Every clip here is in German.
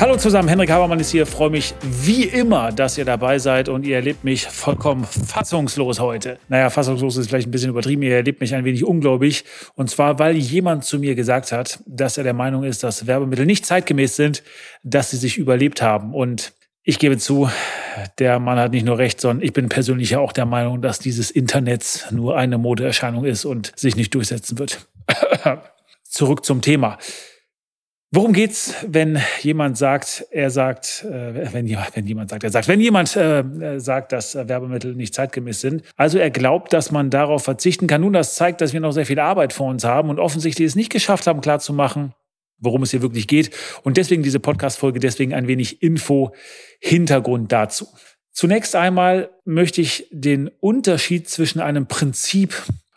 Hallo zusammen, Henrik Habermann ist hier. Freue mich wie immer, dass ihr dabei seid und ihr erlebt mich vollkommen fassungslos heute. Naja, fassungslos ist vielleicht ein bisschen übertrieben. Ihr erlebt mich ein wenig ungläubig. Und zwar, weil jemand zu mir gesagt hat, dass er der Meinung ist, dass Werbemittel nicht zeitgemäß sind, dass sie sich überlebt haben. Und ich gebe zu, der Mann hat nicht nur recht, sondern ich bin persönlich ja auch der Meinung, dass dieses Internet nur eine Modeerscheinung ist und sich nicht durchsetzen wird. Zurück zum Thema. Worum geht's, wenn jemand sagt, er sagt, äh, wenn, wenn jemand sagt, er sagt, wenn jemand äh, sagt, dass Werbemittel nicht zeitgemäß sind, also er glaubt, dass man darauf verzichten kann. Nun, das zeigt, dass wir noch sehr viel Arbeit vor uns haben und offensichtlich es nicht geschafft haben, klarzumachen, worum es hier wirklich geht. Und deswegen diese Podcast-Folge, deswegen ein wenig Info, Hintergrund dazu. Zunächst einmal möchte ich den Unterschied zwischen einem Prinzip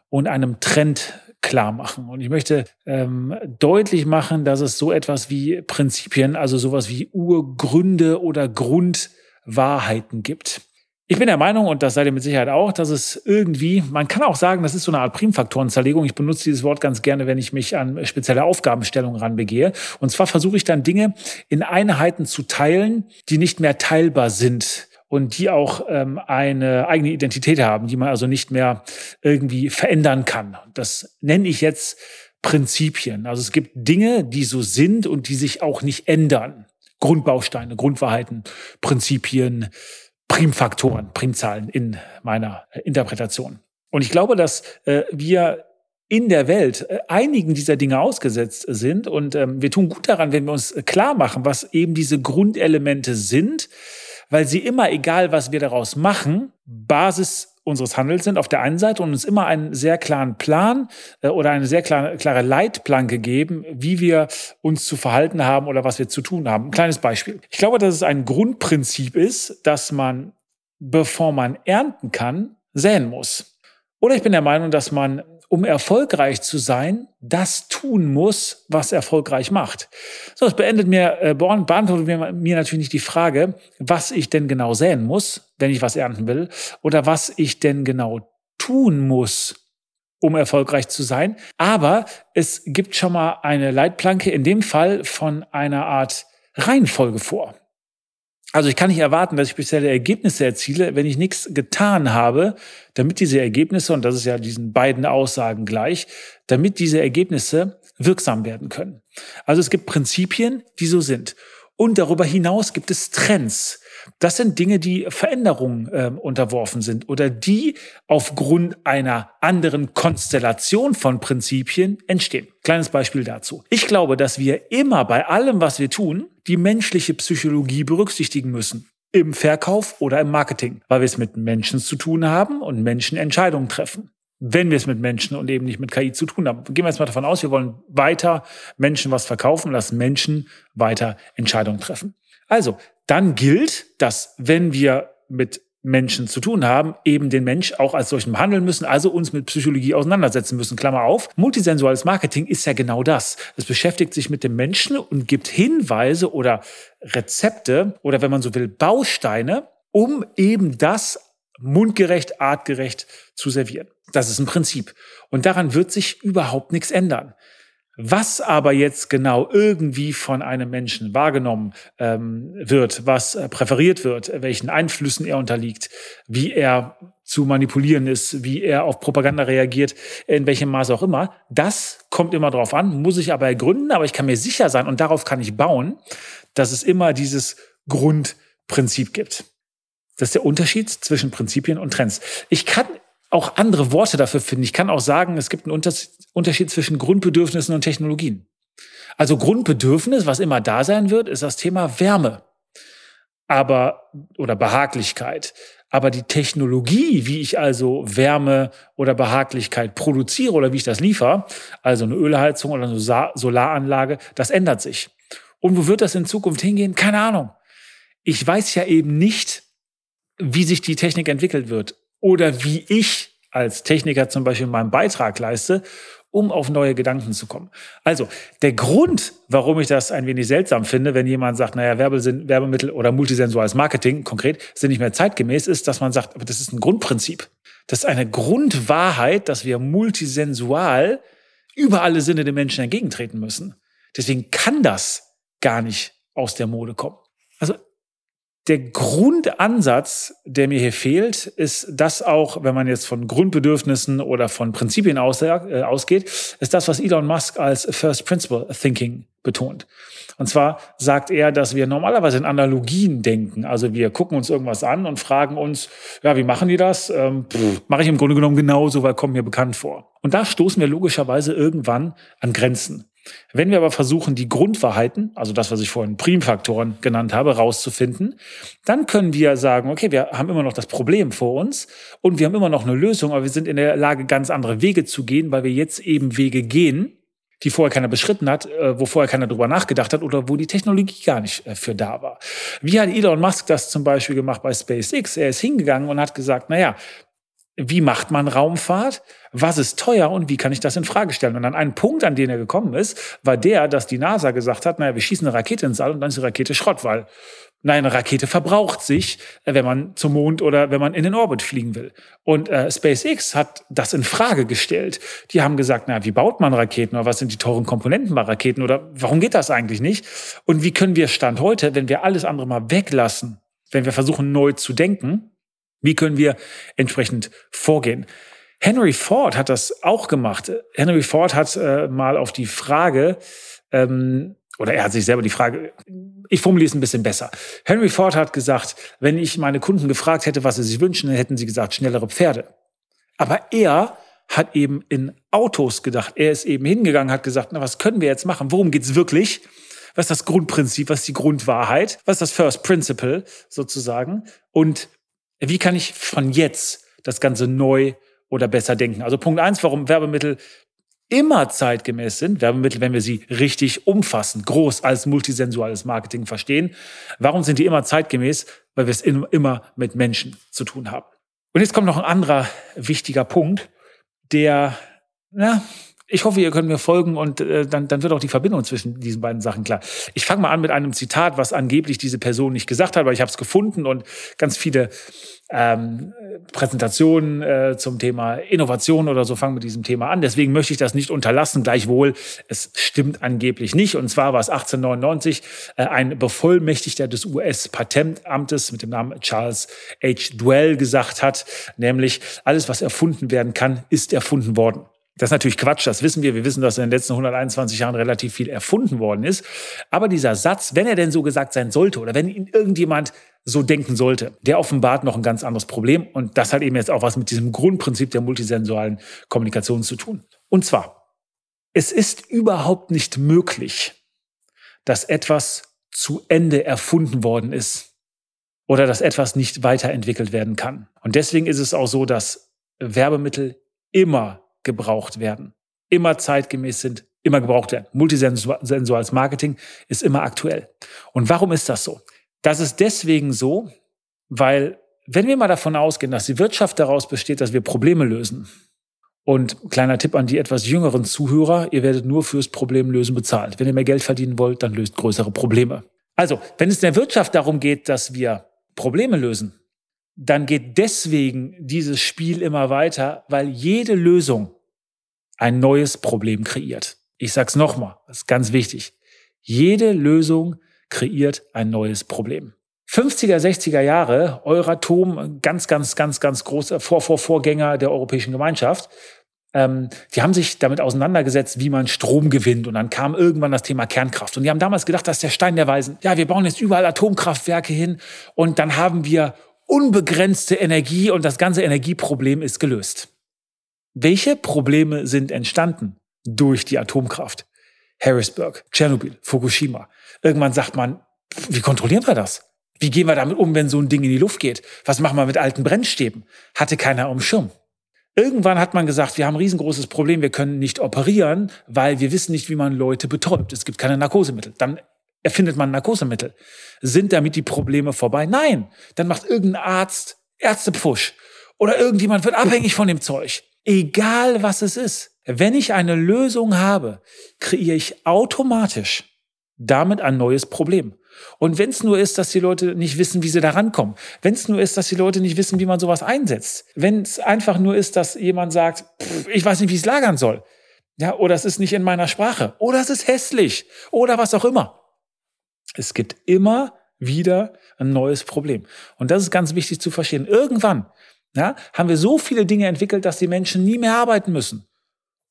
und einem Trend klar machen. Und ich möchte ähm, deutlich machen, dass es so etwas wie Prinzipien, also sowas wie Urgründe oder Grundwahrheiten gibt. Ich bin der Meinung, und das seid ihr mit Sicherheit auch, dass es irgendwie, man kann auch sagen, das ist so eine Art Primfaktorenzerlegung. Ich benutze dieses Wort ganz gerne, wenn ich mich an spezielle Aufgabenstellungen ranbegehe. Und zwar versuche ich dann Dinge in Einheiten zu teilen, die nicht mehr teilbar sind und die auch ähm, eine eigene Identität haben, die man also nicht mehr irgendwie verändern kann. Das nenne ich jetzt Prinzipien. Also es gibt Dinge, die so sind und die sich auch nicht ändern. Grundbausteine, Grundwahrheiten, Prinzipien, Primfaktoren, Primzahlen in meiner Interpretation. Und ich glaube, dass äh, wir in der Welt äh, einigen dieser Dinge ausgesetzt sind. Und ähm, wir tun gut daran, wenn wir uns klar machen, was eben diese Grundelemente sind, weil sie immer, egal was wir daraus machen, Basis unseres Handels sind auf der einen Seite und uns immer einen sehr klaren Plan äh, oder eine sehr klare, klare Leitplanke geben, wie wir uns zu verhalten haben oder was wir zu tun haben. Ein kleines Beispiel. Ich glaube, dass es ein Grundprinzip ist, dass man, bevor man ernten kann, säen muss. Oder ich bin der Meinung, dass man um erfolgreich zu sein, das tun muss, was erfolgreich macht. So, es beendet mir, äh, beantwortet mir, mir natürlich nicht die Frage, was ich denn genau säen muss, wenn ich was ernten will, oder was ich denn genau tun muss, um erfolgreich zu sein. Aber es gibt schon mal eine Leitplanke, in dem Fall von einer Art Reihenfolge vor. Also ich kann nicht erwarten, dass ich spezielle Ergebnisse erziele, wenn ich nichts getan habe, damit diese Ergebnisse, und das ist ja diesen beiden Aussagen gleich, damit diese Ergebnisse wirksam werden können. Also es gibt Prinzipien, die so sind. Und darüber hinaus gibt es Trends. Das sind Dinge, die Veränderungen äh, unterworfen sind oder die aufgrund einer anderen Konstellation von Prinzipien entstehen. Kleines Beispiel dazu. Ich glaube, dass wir immer bei allem, was wir tun, die menschliche Psychologie berücksichtigen müssen. Im Verkauf oder im Marketing, weil wir es mit Menschen zu tun haben und Menschen Entscheidungen treffen wenn wir es mit Menschen und eben nicht mit KI zu tun haben. Gehen wir jetzt mal davon aus, wir wollen weiter Menschen was verkaufen, lassen Menschen weiter Entscheidungen treffen. Also, dann gilt, dass wenn wir mit Menschen zu tun haben, eben den Mensch auch als solchen behandeln müssen, also uns mit Psychologie auseinandersetzen müssen. Klammer auf. Multisensuales Marketing ist ja genau das. Es beschäftigt sich mit dem Menschen und gibt Hinweise oder Rezepte oder wenn man so will, Bausteine, um eben das mundgerecht, artgerecht zu servieren. Das ist ein Prinzip. Und daran wird sich überhaupt nichts ändern. Was aber jetzt genau irgendwie von einem Menschen wahrgenommen ähm, wird, was äh, präferiert wird, welchen Einflüssen er unterliegt, wie er zu manipulieren ist, wie er auf Propaganda reagiert, in welchem Maße auch immer, das kommt immer drauf an, muss ich aber ergründen, aber ich kann mir sicher sein und darauf kann ich bauen, dass es immer dieses Grundprinzip gibt. Das ist der Unterschied zwischen Prinzipien und Trends. Ich kann auch andere Worte dafür finden. Ich kann auch sagen, es gibt einen Unterschied zwischen Grundbedürfnissen und Technologien. Also Grundbedürfnis, was immer da sein wird, ist das Thema Wärme. Aber, oder Behaglichkeit. Aber die Technologie, wie ich also Wärme oder Behaglichkeit produziere oder wie ich das liefere, also eine Ölheizung oder eine Solaranlage, das ändert sich. Und wo wird das in Zukunft hingehen? Keine Ahnung. Ich weiß ja eben nicht, wie sich die Technik entwickelt wird oder wie ich als Techniker zum Beispiel meinen Beitrag leiste, um auf neue Gedanken zu kommen. Also der Grund, warum ich das ein wenig seltsam finde, wenn jemand sagt, naja, Werbemittel oder multisensuales Marketing konkret sind nicht mehr zeitgemäß, ist, dass man sagt, aber das ist ein Grundprinzip. Das ist eine Grundwahrheit, dass wir multisensual über alle Sinne den Menschen entgegentreten müssen. Deswegen kann das gar nicht aus der Mode kommen. Also der Grundansatz, der mir hier fehlt, ist das auch, wenn man jetzt von Grundbedürfnissen oder von Prinzipien äh, ausgeht, ist das, was Elon Musk als First Principle Thinking betont. Und zwar sagt er, dass wir normalerweise in Analogien denken. Also wir gucken uns irgendwas an und fragen uns, ja, wie machen die das? Ähm, Mache ich im Grunde genommen genauso, weil kommt mir bekannt vor. Und da stoßen wir logischerweise irgendwann an Grenzen. Wenn wir aber versuchen, die Grundwahrheiten, also das, was ich vorhin Primfaktoren genannt habe, rauszufinden, dann können wir sagen, okay, wir haben immer noch das Problem vor uns und wir haben immer noch eine Lösung, aber wir sind in der Lage, ganz andere Wege zu gehen, weil wir jetzt eben Wege gehen, die vorher keiner beschritten hat, äh, wo vorher keiner drüber nachgedacht hat oder wo die Technologie gar nicht äh, für da war. Wie hat Elon Musk das zum Beispiel gemacht bei SpaceX? Er ist hingegangen und hat gesagt, naja, wie macht man Raumfahrt? Was ist teuer und wie kann ich das in Frage stellen? Und an einen Punkt, an den er gekommen ist, war der, dass die NASA gesagt hat, naja, wir schießen eine Rakete ins All und dann ist die Rakete Schrott, weil Nein, eine Rakete verbraucht sich, äh, wenn man zum Mond oder wenn man in den Orbit fliegen will. Und äh, SpaceX hat das in Frage gestellt. Die haben gesagt, na, wie baut man Raketen oder was sind die teuren Komponenten bei Raketen oder warum geht das eigentlich nicht? Und wie können wir Stand heute, wenn wir alles andere mal weglassen, wenn wir versuchen neu zu denken, wie können wir entsprechend vorgehen? Henry Ford hat das auch gemacht. Henry Ford hat äh, mal auf die Frage, ähm, oder er hat sich selber die Frage, ich formuliere es ein bisschen besser. Henry Ford hat gesagt, wenn ich meine Kunden gefragt hätte, was sie sich wünschen, dann hätten sie gesagt, schnellere Pferde. Aber er hat eben in Autos gedacht. Er ist eben hingegangen, hat gesagt, na, was können wir jetzt machen? Worum geht's wirklich? Was ist das Grundprinzip? Was ist die Grundwahrheit? Was ist das First Principle sozusagen? Und wie kann ich von jetzt das Ganze neu oder besser denken? Also Punkt eins, warum Werbemittel immer zeitgemäß sind, Werbemittel, wenn wir sie richtig umfassen, groß als multisensuales Marketing verstehen. Warum sind die immer zeitgemäß? Weil wir es immer mit Menschen zu tun haben. Und jetzt kommt noch ein anderer wichtiger Punkt, der, na, ich hoffe, ihr könnt mir folgen und äh, dann, dann wird auch die Verbindung zwischen diesen beiden Sachen klar. Ich fange mal an mit einem Zitat, was angeblich diese Person nicht gesagt hat, aber ich habe es gefunden und ganz viele ähm, Präsentationen äh, zum Thema Innovation oder so fangen mit diesem Thema an. Deswegen möchte ich das nicht unterlassen. Gleichwohl, es stimmt angeblich nicht. Und zwar war es 1899 äh, ein Bevollmächtigter des US-Patentamtes mit dem Namen Charles H. Dwell gesagt hat, nämlich alles, was erfunden werden kann, ist erfunden worden. Das ist natürlich Quatsch, das wissen wir. Wir wissen, dass in den letzten 121 Jahren relativ viel erfunden worden ist. Aber dieser Satz, wenn er denn so gesagt sein sollte oder wenn ihn irgendjemand so denken sollte, der offenbart noch ein ganz anderes Problem. Und das hat eben jetzt auch was mit diesem Grundprinzip der multisensualen Kommunikation zu tun. Und zwar, es ist überhaupt nicht möglich, dass etwas zu Ende erfunden worden ist oder dass etwas nicht weiterentwickelt werden kann. Und deswegen ist es auch so, dass Werbemittel immer gebraucht werden, immer zeitgemäß sind, immer gebraucht werden. Multisensuales Marketing ist immer aktuell. Und warum ist das so? Das ist deswegen so, weil wenn wir mal davon ausgehen, dass die Wirtschaft daraus besteht, dass wir Probleme lösen, und kleiner Tipp an die etwas jüngeren Zuhörer, ihr werdet nur fürs Problemlösen bezahlt. Wenn ihr mehr Geld verdienen wollt, dann löst größere Probleme. Also, wenn es in der Wirtschaft darum geht, dass wir Probleme lösen, dann geht deswegen dieses Spiel immer weiter, weil jede Lösung ein neues Problem kreiert. Ich sag's nochmal, das ist ganz wichtig. Jede Lösung kreiert ein neues Problem. 50er, 60er Jahre, Euratom, ganz, ganz, ganz, ganz großer Vor, Vor, Vorgänger der Europäischen Gemeinschaft, ähm, die haben sich damit auseinandergesetzt, wie man Strom gewinnt. Und dann kam irgendwann das Thema Kernkraft. Und die haben damals gedacht, das ist der Stein der Weisen. Ja, wir bauen jetzt überall Atomkraftwerke hin und dann haben wir unbegrenzte Energie und das ganze Energieproblem ist gelöst. Welche Probleme sind entstanden durch die Atomkraft? Harrisburg, Tschernobyl, Fukushima. Irgendwann sagt man, wie kontrollieren wir das? Wie gehen wir damit um, wenn so ein Ding in die Luft geht? Was machen wir mit alten Brennstäben? Hatte keiner am Schirm. Irgendwann hat man gesagt, wir haben ein riesengroßes Problem, wir können nicht operieren, weil wir wissen nicht, wie man Leute betäubt. Es gibt keine Narkosemittel. Dann erfindet man Narkosemittel. Sind damit die Probleme vorbei? Nein. Dann macht irgendein Arzt Ärztepfusch Oder irgendjemand wird abhängig von dem Zeug. Egal was es ist. Wenn ich eine Lösung habe, kreiere ich automatisch damit ein neues Problem. Und wenn es nur ist, dass die Leute nicht wissen, wie sie da rankommen, wenn es nur ist, dass die Leute nicht wissen, wie man sowas einsetzt, wenn es einfach nur ist, dass jemand sagt, pff, ich weiß nicht, wie ich es lagern soll, ja, oder es ist nicht in meiner Sprache, oder es ist hässlich, oder was auch immer. Es gibt immer wieder ein neues Problem. Und das ist ganz wichtig zu verstehen. Irgendwann ja, haben wir so viele Dinge entwickelt, dass die Menschen nie mehr arbeiten müssen.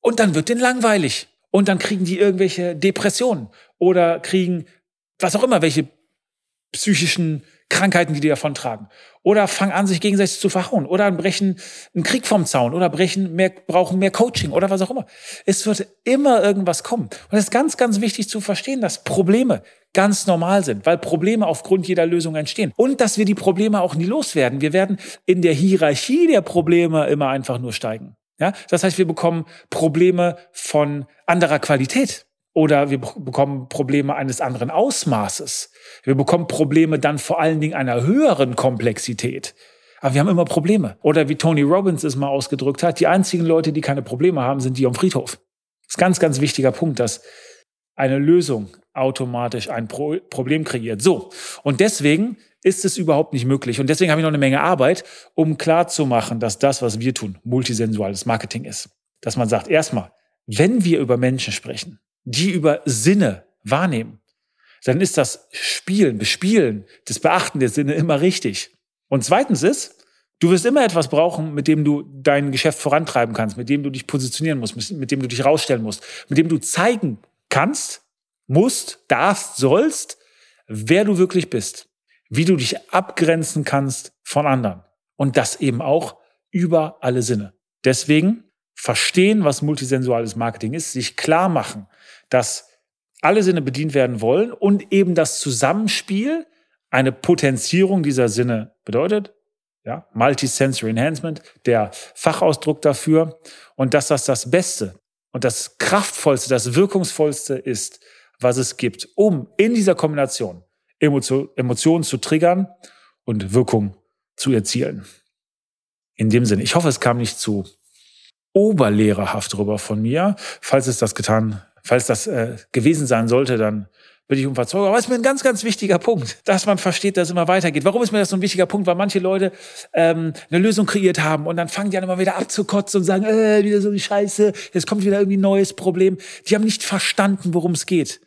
Und dann wird denen langweilig. Und dann kriegen die irgendwelche Depressionen oder kriegen was auch immer, welche psychischen Krankheiten, die die davon tragen. Oder fangen an, sich gegenseitig zu verhauen. Oder brechen einen Krieg vom Zaun. Oder brechen mehr, brauchen mehr Coaching. Oder was auch immer. Es wird immer irgendwas kommen. Und es ist ganz, ganz wichtig zu verstehen, dass Probleme ganz normal sind, weil Probleme aufgrund jeder Lösung entstehen. Und dass wir die Probleme auch nie loswerden. Wir werden in der Hierarchie der Probleme immer einfach nur steigen. Ja, das heißt, wir bekommen Probleme von anderer Qualität oder wir bekommen Probleme eines anderen Ausmaßes. Wir bekommen Probleme dann vor allen Dingen einer höheren Komplexität. Aber wir haben immer Probleme. Oder wie Tony Robbins es mal ausgedrückt hat, die einzigen Leute, die keine Probleme haben, sind die am Friedhof. Das ist ein ganz, ganz wichtiger Punkt, dass eine Lösung automatisch ein Pro Problem kreiert. So. Und deswegen ist es überhaupt nicht möglich. Und deswegen habe ich noch eine Menge Arbeit, um klarzumachen, dass das, was wir tun, multisensuales Marketing ist. Dass man sagt, erstmal, wenn wir über Menschen sprechen, die über Sinne wahrnehmen, dann ist das Spielen, Bespielen, das Beachten der Sinne immer richtig. Und zweitens ist, du wirst immer etwas brauchen, mit dem du dein Geschäft vorantreiben kannst, mit dem du dich positionieren musst, mit dem du dich rausstellen musst, mit dem du zeigen kannst, musst, darfst, sollst, wer du wirklich bist wie du dich abgrenzen kannst von anderen. Und das eben auch über alle Sinne. Deswegen verstehen, was multisensuales Marketing ist, sich klar machen, dass alle Sinne bedient werden wollen und eben das Zusammenspiel eine Potenzierung dieser Sinne bedeutet. Ja, Multisensory Enhancement, der Fachausdruck dafür. Und dass das das Beste und das Kraftvollste, das Wirkungsvollste ist, was es gibt, um in dieser Kombination Emotionen zu triggern und Wirkung zu erzielen. In dem Sinne, ich hoffe, es kam nicht zu oberlehrerhaft rüber von mir. Falls es das getan, falls das äh, gewesen sein sollte, dann bitte ich um Verzeihung. Aber es ist mir ein ganz, ganz wichtiger Punkt, dass man versteht, dass es immer weitergeht. Warum ist mir das so ein wichtiger Punkt? Weil manche Leute ähm, eine Lösung kreiert haben und dann fangen die an immer wieder abzukotzen und sagen, äh, wieder so eine Scheiße, jetzt kommt wieder irgendwie ein neues Problem. Die haben nicht verstanden, worum es geht.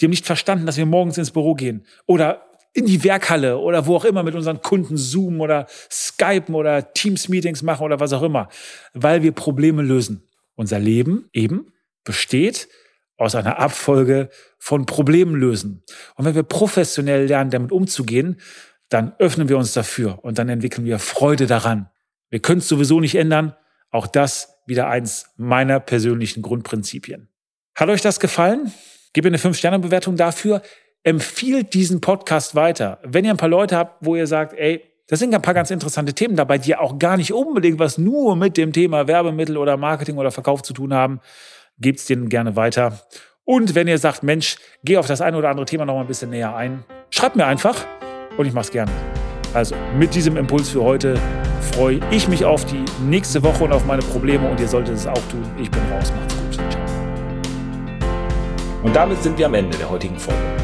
Die haben nicht verstanden, dass wir morgens ins Büro gehen oder in die Werkhalle oder wo auch immer mit unseren Kunden zoomen oder skypen oder Teams-Meetings machen oder was auch immer, weil wir Probleme lösen. Unser Leben eben besteht aus einer Abfolge von Problemen lösen. Und wenn wir professionell lernen, damit umzugehen, dann öffnen wir uns dafür und dann entwickeln wir Freude daran. Wir können es sowieso nicht ändern. Auch das wieder eins meiner persönlichen Grundprinzipien. Hat euch das gefallen? Gebt eine 5-Sterne-Bewertung dafür. Empfiehlt diesen Podcast weiter. Wenn ihr ein paar Leute habt, wo ihr sagt, ey, das sind ein paar ganz interessante Themen dabei, die auch gar nicht unbedingt was nur mit dem Thema Werbemittel oder Marketing oder Verkauf zu tun haben, gebt es denen gerne weiter. Und wenn ihr sagt, Mensch, geh auf das eine oder andere Thema noch mal ein bisschen näher ein, schreibt mir einfach und ich mache es gerne. Also mit diesem Impuls für heute freue ich mich auf die nächste Woche und auf meine Probleme und ihr solltet es auch tun. Ich bin raus, macht's gut. Ciao. Und damit sind wir am Ende der heutigen Folge.